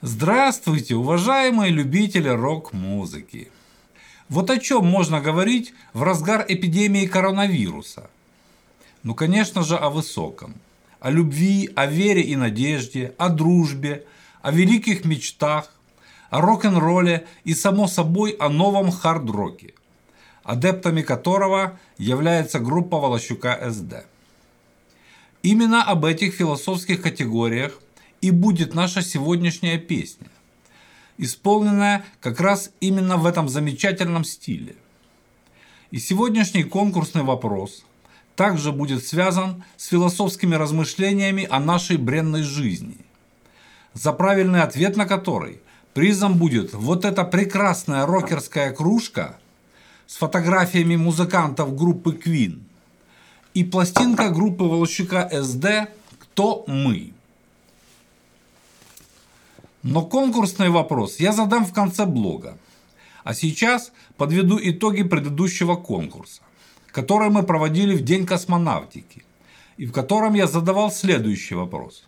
Здравствуйте, уважаемые любители рок-музыки! Вот о чем можно говорить в разгар эпидемии коронавируса? Ну, конечно же, о высоком. О любви, о вере и надежде, о дружбе, о великих мечтах, о рок-н-ролле и, само собой, о новом хард-роке, адептами которого является группа Волощука СД. Именно об этих философских категориях и будет наша сегодняшняя песня, исполненная как раз именно в этом замечательном стиле. И сегодняшний конкурсный вопрос также будет связан с философскими размышлениями о нашей бренной жизни, за правильный ответ на который призом будет вот эта прекрасная рокерская кружка с фотографиями музыкантов группы Queen и пластинка группы Волощука СД «Кто мы?». Но конкурсный вопрос я задам в конце блога. А сейчас подведу итоги предыдущего конкурса, который мы проводили в День космонавтики, и в котором я задавал следующий вопрос.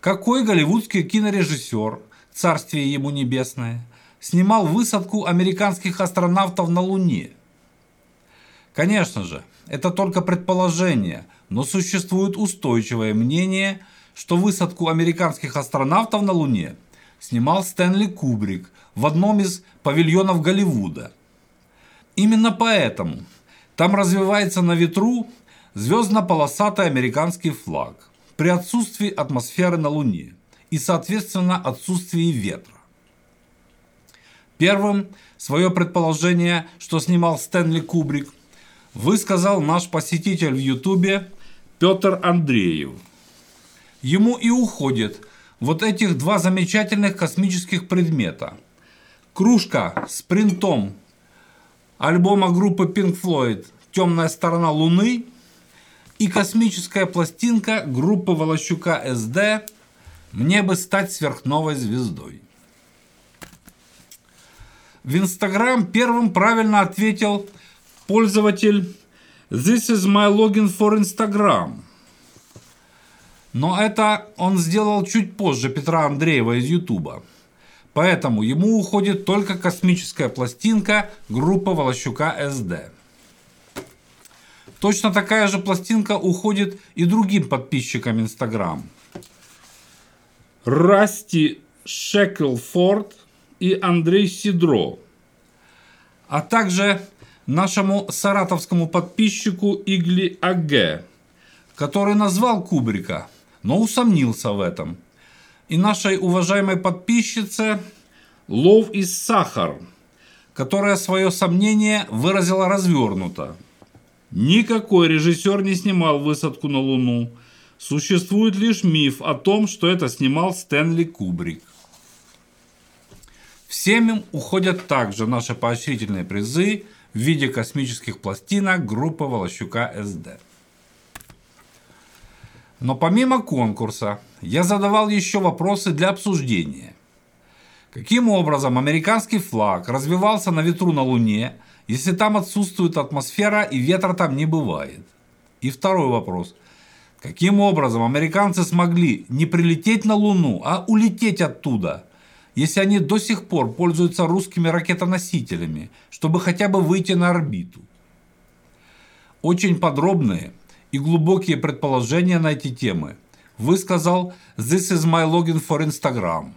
Какой голливудский кинорежиссер, царствие ему небесное, снимал высадку американских астронавтов на Луне? Конечно же, это только предположение, но существует устойчивое мнение – что высадку американских астронавтов на Луне снимал Стэнли Кубрик в одном из павильонов Голливуда. Именно поэтому там развивается на ветру звездно-полосатый американский флаг при отсутствии атмосферы на Луне и, соответственно, отсутствии ветра. Первым свое предположение, что снимал Стэнли Кубрик, высказал наш посетитель в Ютубе Петр Андреев – ему и уходит вот этих два замечательных космических предмета. Кружка с принтом альбома группы Pink Floyd «Темная сторона Луны» и космическая пластинка группы Волощука СД «Мне бы стать сверхновой звездой». В Инстаграм первым правильно ответил пользователь «This is my login for Instagram». Но это он сделал чуть позже Петра Андреева из Ютуба. Поэтому ему уходит только космическая пластинка группы Волощука СД. Точно такая же пластинка уходит и другим подписчикам Инстаграм. Расти Шеклфорд и Андрей Сидро. А также нашему саратовскому подписчику Игли АГ, который назвал Кубрика – но усомнился в этом. И нашей уважаемой подписчице Лов из Сахар, которая свое сомнение выразила развернуто. Никакой режиссер не снимал высадку на Луну. Существует лишь миф о том, что это снимал Стэнли Кубрик. Всем им уходят также наши поощрительные призы в виде космических пластинок группы Волощука СД. Но помимо конкурса, я задавал еще вопросы для обсуждения. Каким образом американский флаг развивался на ветру на Луне, если там отсутствует атмосфера и ветра там не бывает? И второй вопрос. Каким образом американцы смогли не прилететь на Луну, а улететь оттуда, если они до сих пор пользуются русскими ракетоносителями, чтобы хотя бы выйти на орбиту? Очень подробные и глубокие предположения на эти темы высказал «This is my login for Instagram»,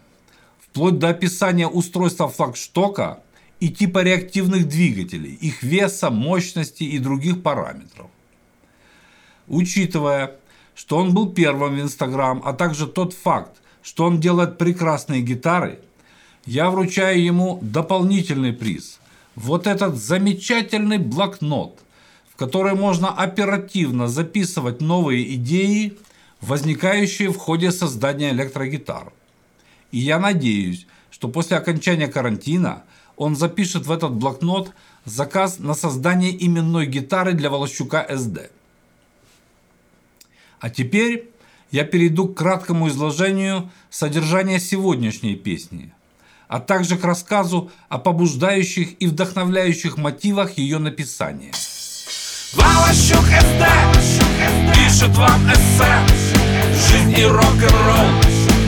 вплоть до описания устройства флагштока и типа реактивных двигателей, их веса, мощности и других параметров. Учитывая, что он был первым в Instagram, а также тот факт, что он делает прекрасные гитары, я вручаю ему дополнительный приз. Вот этот замечательный блокнот – которой можно оперативно записывать новые идеи, возникающие в ходе создания электрогитар. И я надеюсь, что после окончания карантина он запишет в этот блокнот заказ на создание именной гитары для Волощука СД. А теперь я перейду к краткому изложению содержания сегодняшней песни, а также к рассказу о побуждающих и вдохновляющих мотивах ее написания. Валащук СД Пишет вам эссе. Жизнь и рок-н-ролл.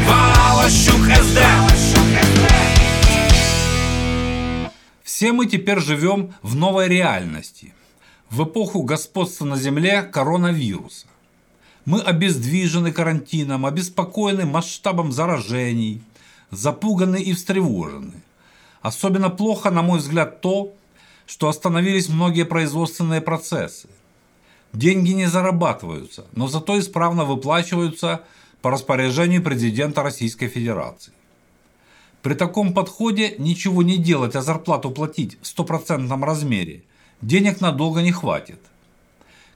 Валащук СД Все мы теперь живем в новой реальности, в эпоху господства на Земле коронавируса. Мы обездвижены карантином, обеспокоены масштабом заражений, запуганы и встревожены. Особенно плохо, на мой взгляд, то, что остановились многие производственные процессы. Деньги не зарабатываются, но зато исправно выплачиваются по распоряжению президента Российской Федерации. При таком подходе ничего не делать, а зарплату платить в стопроцентном размере денег надолго не хватит.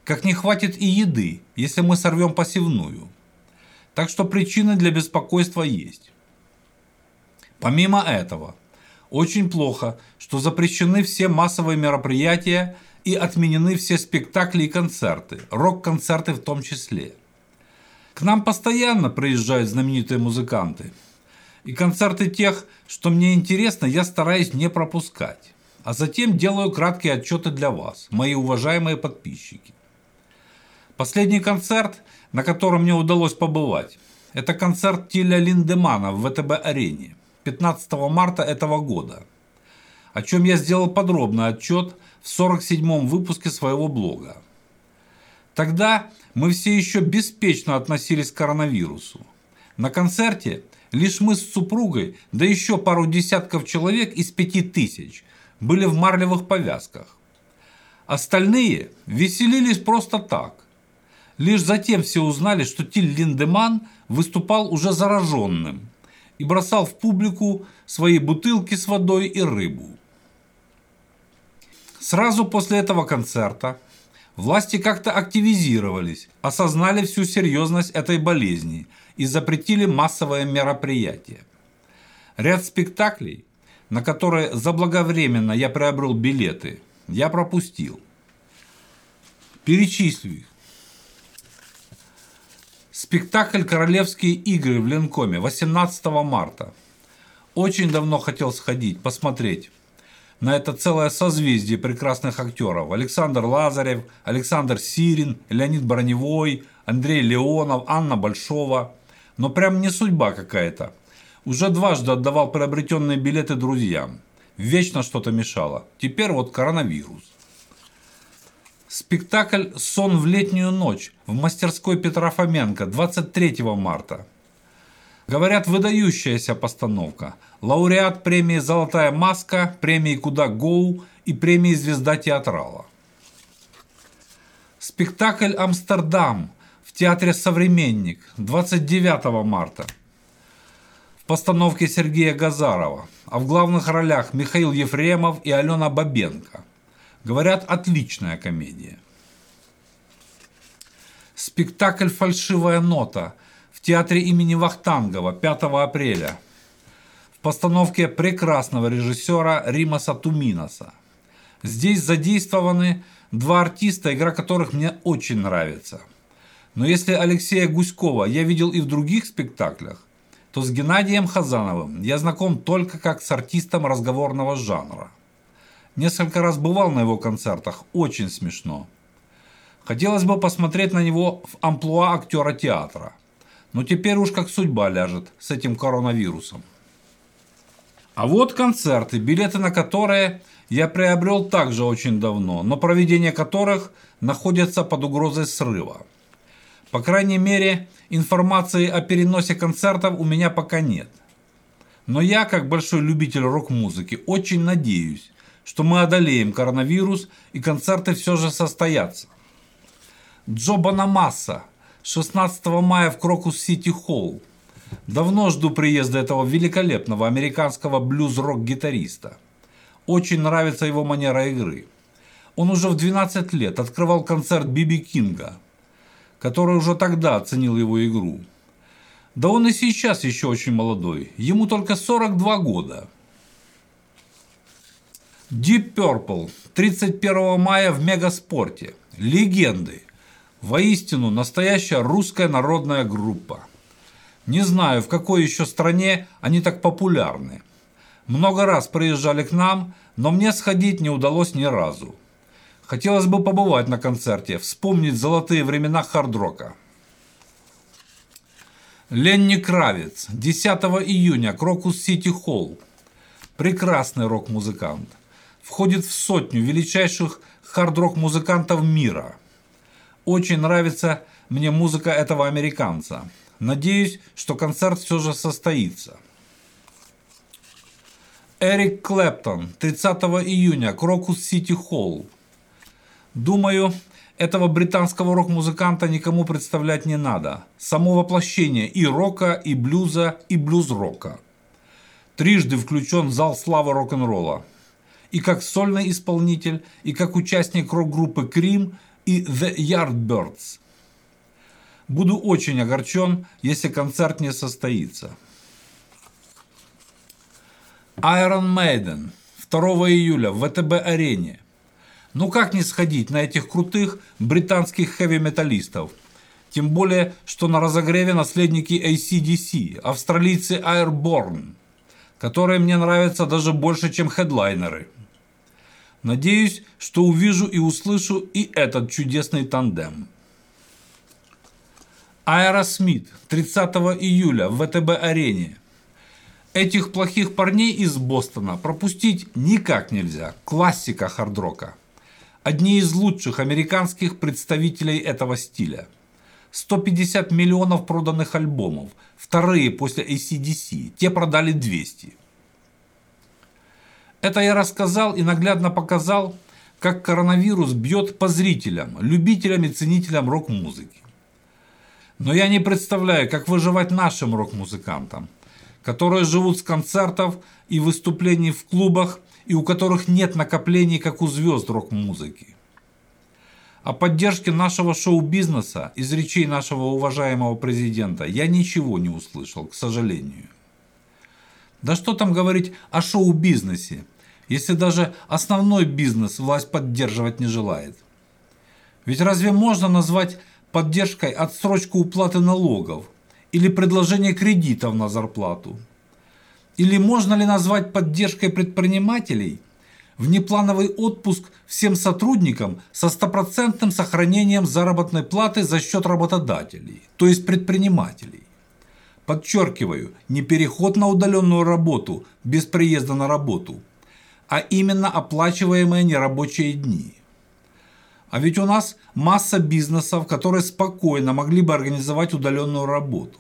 Как не хватит и еды, если мы сорвем посевную. Так что причины для беспокойства есть. Помимо этого, очень плохо, что запрещены все массовые мероприятия и отменены все спектакли и концерты, рок-концерты в том числе. К нам постоянно приезжают знаменитые музыканты – и концерты тех, что мне интересно, я стараюсь не пропускать. А затем делаю краткие отчеты для вас, мои уважаемые подписчики. Последний концерт, на котором мне удалось побывать, это концерт Тиля Линдемана в ВТБ-арене 15 марта этого года, о чем я сделал подробный отчет в 47-м выпуске своего блога. Тогда мы все еще беспечно относились к коронавирусу. На концерте – Лишь мы с супругой, да еще пару десятков человек из пяти тысяч, были в марлевых повязках. Остальные веселились просто так. Лишь затем все узнали, что Тиль Линдеман выступал уже зараженным и бросал в публику свои бутылки с водой и рыбу. Сразу после этого концерта власти как-то активизировались, осознали всю серьезность этой болезни – и запретили массовое мероприятие. Ряд спектаклей, на которые заблаговременно я приобрел билеты, я пропустил. Перечислю их. Спектакль «Королевские игры» в Ленкоме 18 марта. Очень давно хотел сходить, посмотреть на это целое созвездие прекрасных актеров. Александр Лазарев, Александр Сирин, Леонид Броневой, Андрей Леонов, Анна Большова. Но прям не судьба какая-то. Уже дважды отдавал приобретенные билеты друзьям. Вечно что-то мешало. Теперь вот коронавирус. Спектакль «Сон в летнюю ночь» в мастерской Петра Фоменко 23 марта. Говорят, выдающаяся постановка. Лауреат премии «Золотая маска», премии «Куда Гоу» и премии «Звезда театрала». Спектакль «Амстердам» Театре «Современник» 29 марта. В постановке Сергея Газарова, а в главных ролях Михаил Ефремов и Алена Бабенко. Говорят, отличная комедия. Спектакль «Фальшивая нота» в театре имени Вахтангова 5 апреля. В постановке прекрасного режиссера Римаса Туминоса. Здесь задействованы два артиста, игра которых мне очень нравится – но если Алексея Гуськова я видел и в других спектаклях, то с Геннадием Хазановым я знаком только как с артистом разговорного жанра. Несколько раз бывал на его концертах, очень смешно. Хотелось бы посмотреть на него в амплуа актера театра. Но теперь уж как судьба ляжет с этим коронавирусом. А вот концерты, билеты на которые я приобрел также очень давно, но проведение которых находится под угрозой срыва. По крайней мере, информации о переносе концертов у меня пока нет. Но я, как большой любитель рок-музыки, очень надеюсь, что мы одолеем коронавирус и концерты все же состоятся. Джо Бонамасса, 16 мая в Крокус-Сити Холл. Давно жду приезда этого великолепного американского блюз-рок-гитариста. Очень нравится его манера игры. Он уже в 12 лет открывал концерт Би Би Кинга – который уже тогда оценил его игру. Да он и сейчас еще очень молодой, ему только 42 года. Deep Purple 31 мая в Мегаспорте. Легенды. Воистину настоящая русская народная группа. Не знаю, в какой еще стране они так популярны. Много раз приезжали к нам, но мне сходить не удалось ни разу. Хотелось бы побывать на концерте, вспомнить золотые времена хард-рока. Ленни Кравец, 10 июня, Крокус Сити Холл. Прекрасный рок-музыкант. Входит в сотню величайших хард-рок музыкантов мира. Очень нравится мне музыка этого американца. Надеюсь, что концерт все же состоится. Эрик Клэптон, 30 июня, Крокус Сити Холл. Думаю, этого британского рок-музыканта никому представлять не надо. Само воплощение и рока, и блюза, и блюз-рока. Трижды включен в зал славы рок-н-ролла. И как сольный исполнитель, и как участник рок-группы Крим и The Yardbirds. Буду очень огорчен, если концерт не состоится. Iron Maiden 2 июля в ВТБ-арене. Ну как не сходить на этих крутых британских хэви-металлистов? Тем более, что на разогреве наследники ACDC, австралийцы Airborne, которые мне нравятся даже больше, чем хедлайнеры. Надеюсь, что увижу и услышу и этот чудесный тандем. Аэросмит 30 июля в ВТБ-арене. Этих плохих парней из Бостона пропустить никак нельзя. Классика хардрока. Одни из лучших американских представителей этого стиля. 150 миллионов проданных альбомов. Вторые после ACDC. Те продали 200. Это я рассказал и наглядно показал, как коронавирус бьет по зрителям, любителям и ценителям рок-музыки. Но я не представляю, как выживать нашим рок-музыкантам, которые живут с концертов и выступлений в клубах, и у которых нет накоплений, как у звезд рок-музыки. О поддержке нашего шоу-бизнеса из речей нашего уважаемого президента я ничего не услышал, к сожалению. Да что там говорить о шоу-бизнесе, если даже основной бизнес власть поддерживать не желает? Ведь разве можно назвать поддержкой отсрочку уплаты налогов или предложение кредитов на зарплату? Или можно ли назвать поддержкой предпринимателей внеплановый отпуск всем сотрудникам со стопроцентным сохранением заработной платы за счет работодателей, то есть предпринимателей? Подчеркиваю, не переход на удаленную работу без приезда на работу, а именно оплачиваемые нерабочие дни. А ведь у нас масса бизнесов, которые спокойно могли бы организовать удаленную работу.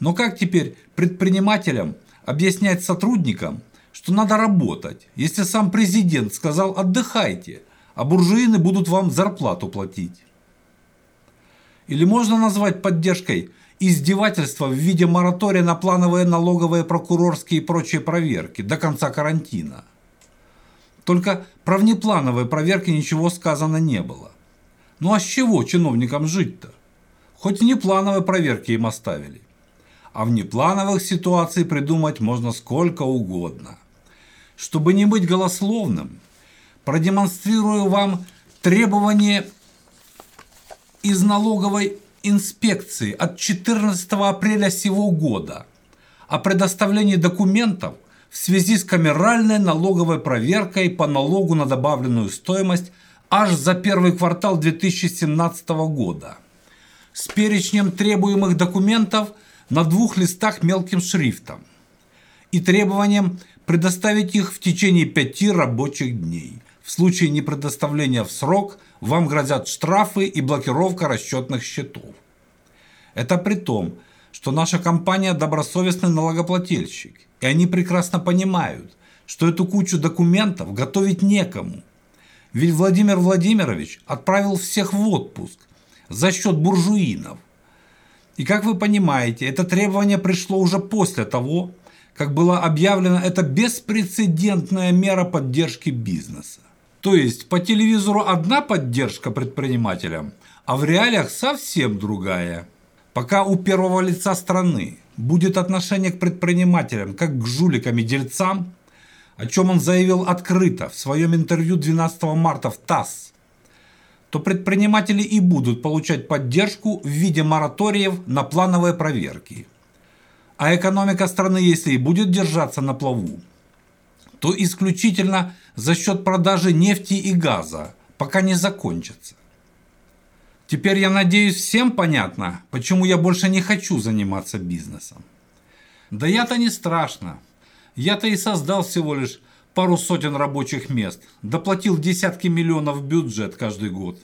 Но как теперь предпринимателям объяснять сотрудникам, что надо работать, если сам президент сказал «отдыхайте», а буржуины будут вам зарплату платить? Или можно назвать поддержкой издевательства в виде моратория на плановые налоговые, прокурорские и прочие проверки до конца карантина? Только про внеплановые проверки ничего сказано не было. Ну а с чего чиновникам жить-то? Хоть внеплановые проверки им оставили. А внеплановых ситуаций придумать можно сколько угодно. Чтобы не быть голословным, продемонстрирую вам требование из налоговой инспекции от 14 апреля сего года о предоставлении документов – в связи с камеральной налоговой проверкой по налогу на добавленную стоимость аж за первый квартал 2017 года. С перечнем требуемых документов на двух листах мелким шрифтом и требованием предоставить их в течение пяти рабочих дней. В случае непредоставления в срок вам грозят штрафы и блокировка расчетных счетов. Это при том, что наша компания добросовестный налогоплательщик, и они прекрасно понимают, что эту кучу документов готовить некому. Ведь Владимир Владимирович отправил всех в отпуск за счет буржуинов. И как вы понимаете, это требование пришло уже после того, как была объявлена эта беспрецедентная мера поддержки бизнеса. То есть по телевизору одна поддержка предпринимателям, а в реалиях совсем другая. Пока у первого лица страны будет отношение к предпринимателям как к жуликам и дельцам, о чем он заявил открыто в своем интервью 12 марта в ТАСС, то предприниматели и будут получать поддержку в виде мораториев на плановые проверки. А экономика страны, если и будет держаться на плаву, то исключительно за счет продажи нефти и газа, пока не закончится. Теперь, я надеюсь, всем понятно, почему я больше не хочу заниматься бизнесом. Да я-то не страшно. Я-то и создал всего лишь пару сотен рабочих мест, доплатил десятки миллионов в бюджет каждый год.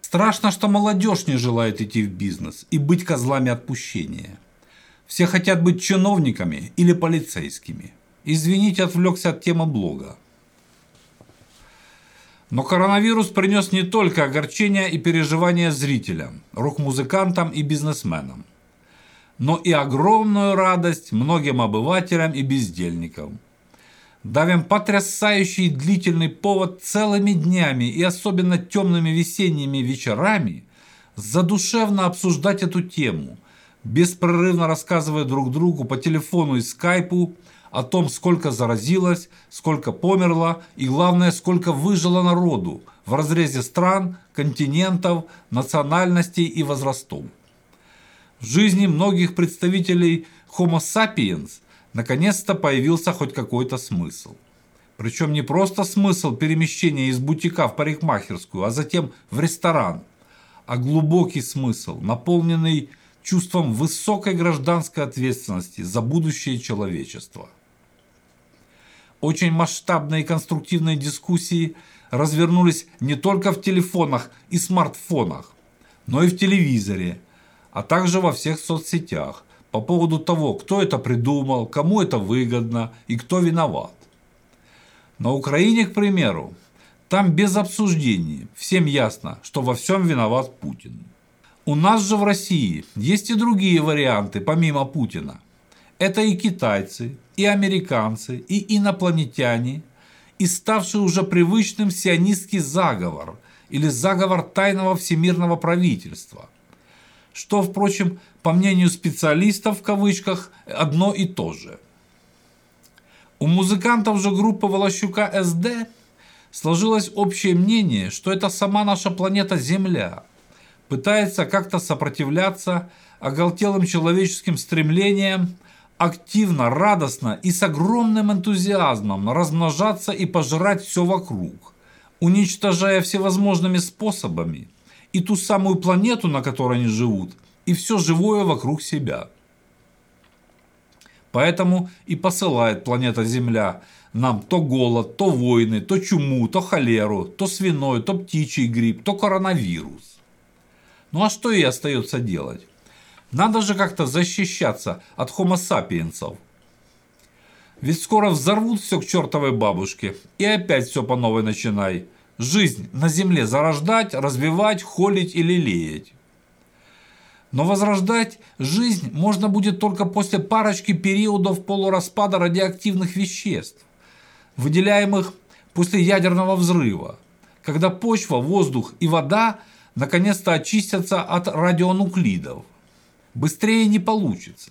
Страшно, что молодежь не желает идти в бизнес и быть козлами отпущения. Все хотят быть чиновниками или полицейскими. Извините, отвлекся от темы блога. Но коронавирус принес не только огорчения и переживания зрителям, рок-музыкантам и бизнесменам, но и огромную радость многим обывателям и бездельникам. Давим потрясающий длительный повод целыми днями и особенно темными весенними вечерами задушевно обсуждать эту тему, беспрерывно рассказывая друг другу по телефону и скайпу о том, сколько заразилось, сколько померло и, главное, сколько выжило народу в разрезе стран, континентов, национальностей и возрастов. В жизни многих представителей Homo sapiens наконец-то появился хоть какой-то смысл. Причем не просто смысл перемещения из бутика в парикмахерскую, а затем в ресторан, а глубокий смысл, наполненный чувством высокой гражданской ответственности за будущее человечества. Очень масштабные и конструктивные дискуссии развернулись не только в телефонах и смартфонах, но и в телевизоре, а также во всех соцсетях по поводу того, кто это придумал, кому это выгодно и кто виноват. На Украине, к примеру, там без обсуждений всем ясно, что во всем виноват Путин. У нас же в России есть и другие варианты помимо Путина. Это и китайцы, и американцы, и инопланетяне, и ставший уже привычным сионистский заговор или заговор тайного всемирного правительства. Что, впрочем, по мнению специалистов в кавычках, одно и то же. У музыкантов же группы Волощука СД сложилось общее мнение, что это сама наша планета Земля пытается как-то сопротивляться оголтелым человеческим стремлениям активно, радостно и с огромным энтузиазмом размножаться и пожирать все вокруг, уничтожая всевозможными способами и ту самую планету, на которой они живут, и все живое вокруг себя. Поэтому и посылает планета Земля нам то голод, то войны, то чуму, то холеру, то свиной, то птичий грипп, то коронавирус. Ну а что ей остается делать? Надо же как-то защищаться от хомо сапиенсов. Ведь скоро взорвут все к чертовой бабушке. И опять все по новой начинай. Жизнь на земле зарождать, развивать, холить и лелеять. Но возрождать жизнь можно будет только после парочки периодов полураспада радиоактивных веществ, выделяемых после ядерного взрыва, когда почва, воздух и вода наконец-то очистятся от радионуклидов – быстрее не получится.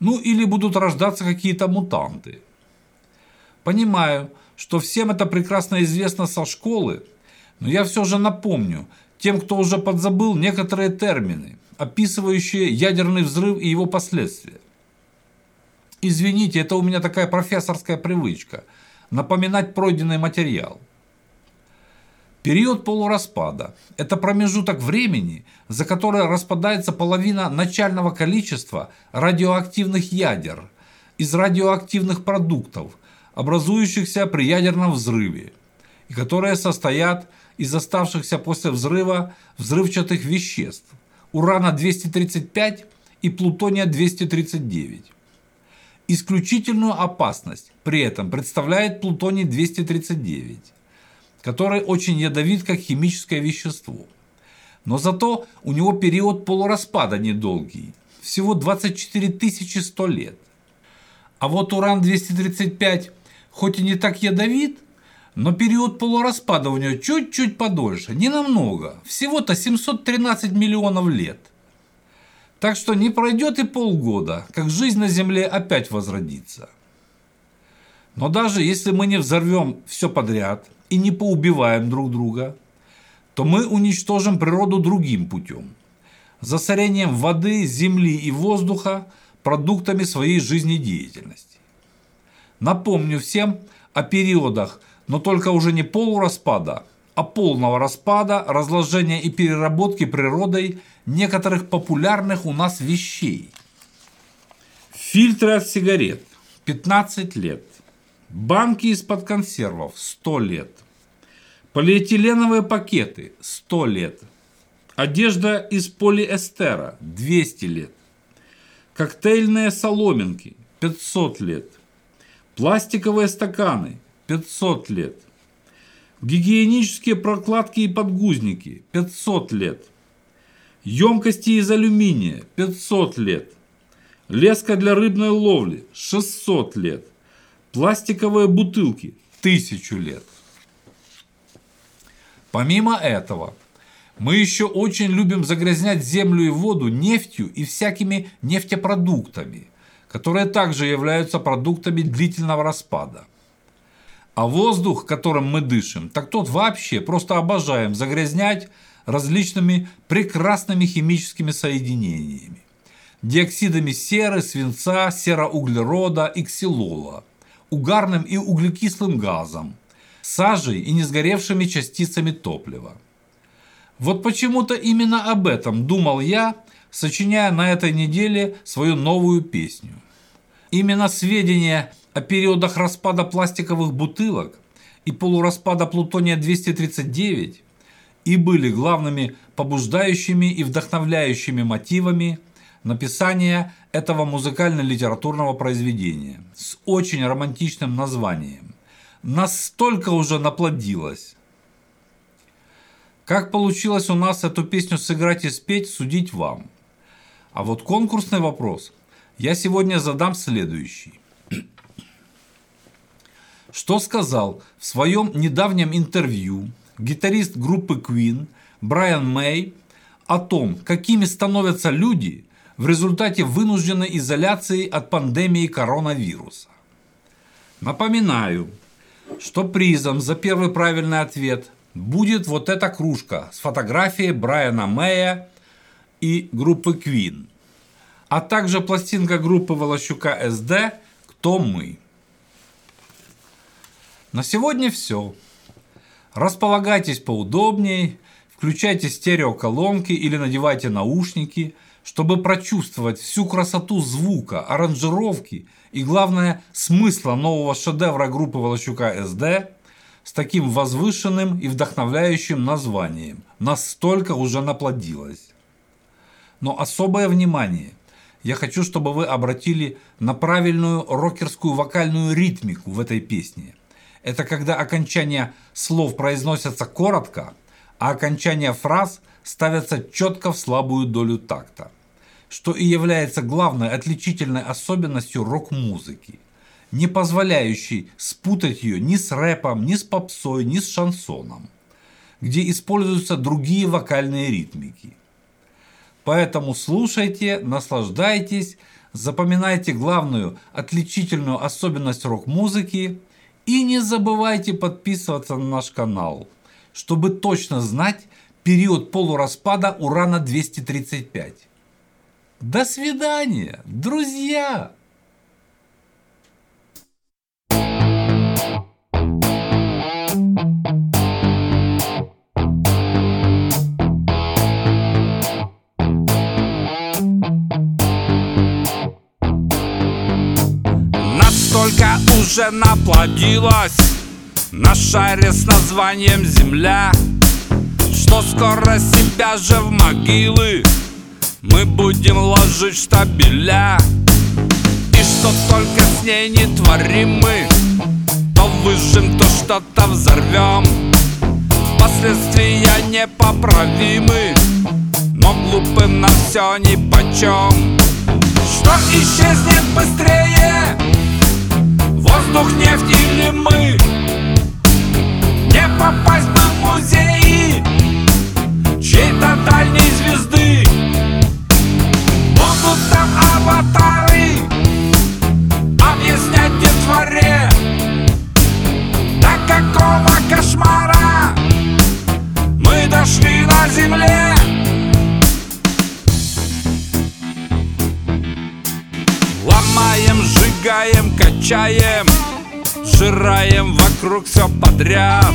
Ну или будут рождаться какие-то мутанты. Понимаю, что всем это прекрасно известно со школы, но я все же напомню тем, кто уже подзабыл некоторые термины, описывающие ядерный взрыв и его последствия. Извините, это у меня такая профессорская привычка – напоминать пройденный материал – Период полураспада – это промежуток времени, за который распадается половина начального количества радиоактивных ядер из радиоактивных продуктов, образующихся при ядерном взрыве, и которые состоят из оставшихся после взрыва взрывчатых веществ – урана-235 и плутония-239. Исключительную опасность при этом представляет плутоний-239 который очень ядовит как химическое вещество. Но зато у него период полураспада недолгий, всего 24 100 лет. А вот уран-235 хоть и не так ядовит, но период полураспада у него чуть-чуть подольше, не намного, всего-то 713 миллионов лет. Так что не пройдет и полгода, как жизнь на Земле опять возродится. Но даже если мы не взорвем все подряд, и не поубиваем друг друга, то мы уничтожим природу другим путем – засорением воды, земли и воздуха продуктами своей жизнедеятельности. Напомню всем о периодах, но только уже не полураспада, а полного распада, разложения и переработки природой некоторых популярных у нас вещей. Фильтры от сигарет – 15 лет. Банки из-под консервов – 100 лет. Полиэтиленовые пакеты – 100 лет. Одежда из полиэстера – 200 лет. Коктейльные соломинки – 500 лет. Пластиковые стаканы – 500 лет. Гигиенические прокладки и подгузники – 500 лет. Емкости из алюминия – 500 лет. Леска для рыбной ловли – 600 лет. Пластиковые бутылки – 1000 лет. Помимо этого, мы еще очень любим загрязнять землю и воду нефтью и всякими нефтепродуктами, которые также являются продуктами длительного распада. А воздух, которым мы дышим, так тот вообще просто обожаем загрязнять различными прекрасными химическими соединениями. Диоксидами серы, свинца, сероуглерода и ксилола, угарным и углекислым газом, сажей и несгоревшими частицами топлива. Вот почему-то именно об этом думал я, сочиняя на этой неделе свою новую песню. Именно сведения о периодах распада пластиковых бутылок и полураспада плутония-239 и были главными побуждающими и вдохновляющими мотивами написания этого музыкально-литературного произведения с очень романтичным названием. Настолько уже наплодилось. Как получилось у нас эту песню сыграть и спеть, судить вам. А вот конкурсный вопрос я сегодня задам следующий. Что сказал в своем недавнем интервью гитарист группы Queen Брайан Мэй о том, какими становятся люди в результате вынужденной изоляции от пандемии коронавируса. Напоминаю, что призом за первый правильный ответ будет вот эта кружка с фотографией Брайана Мэя и группы Queen, а также пластинка группы Волощука СД «Кто мы?». На сегодня все. Располагайтесь поудобнее, включайте стереоколонки или надевайте наушники, чтобы прочувствовать всю красоту звука, аранжировки и, главное, смысла нового шедевра группы Волощука СД с таким возвышенным и вдохновляющим названием. Настолько уже наплодилось. Но особое внимание я хочу, чтобы вы обратили на правильную рокерскую вокальную ритмику в этой песне – это когда окончания слов произносятся коротко, а окончания фраз ставятся четко в слабую долю такта, что и является главной отличительной особенностью рок-музыки, не позволяющей спутать ее ни с рэпом, ни с попсой, ни с шансоном, где используются другие вокальные ритмики. Поэтому слушайте, наслаждайтесь, запоминайте главную отличительную особенность рок-музыки – и не забывайте подписываться на наш канал, чтобы точно знать период полураспада урана-235. До свидания, друзья! Настолько уже наплодилась На шаре с названием Земля Что скоро себя же в могилы Мы будем ложить штабеля. И что только с ней не творим мы. То выжим, то что-то взорвем. Последствия непоправимы. Но глупым на все нипочем Что исчезнет быстрее? Воздух, нефть или мы? Не попасть бы в музеи Чьей-то дальней звезды Будут там аватары Объяснять детворе До какого кошмара Мы дошли на земле? Ломаем, сжигаем, качаем Жираем вокруг все подряд.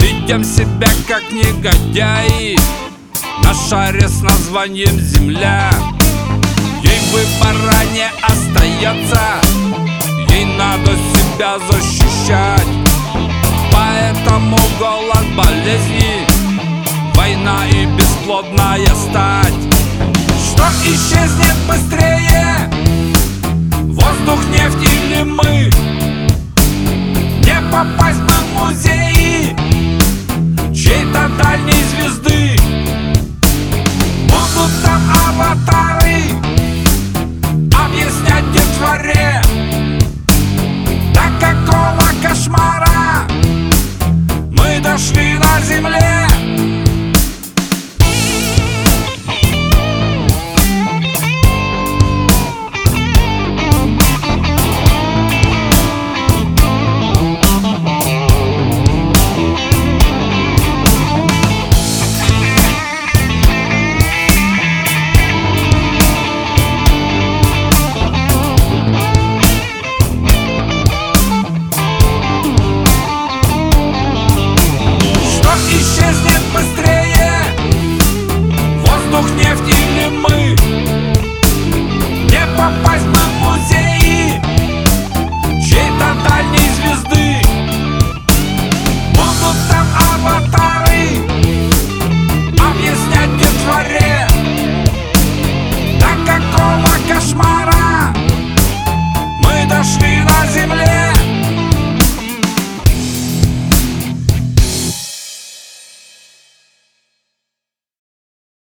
Ведем себя как негодяи На шаре с названием Земля Ей выбора не остается. Ей надо себя защищать. Поэтому голод болезни. Война и бесплодная стать. Что исчезнет быстрее? Воздух, нефть или мы? Не попасть бы в музеи Чьей-то дальней звезды. Будут там аватары не снять детворе До какого кошмара мы дошли на земле?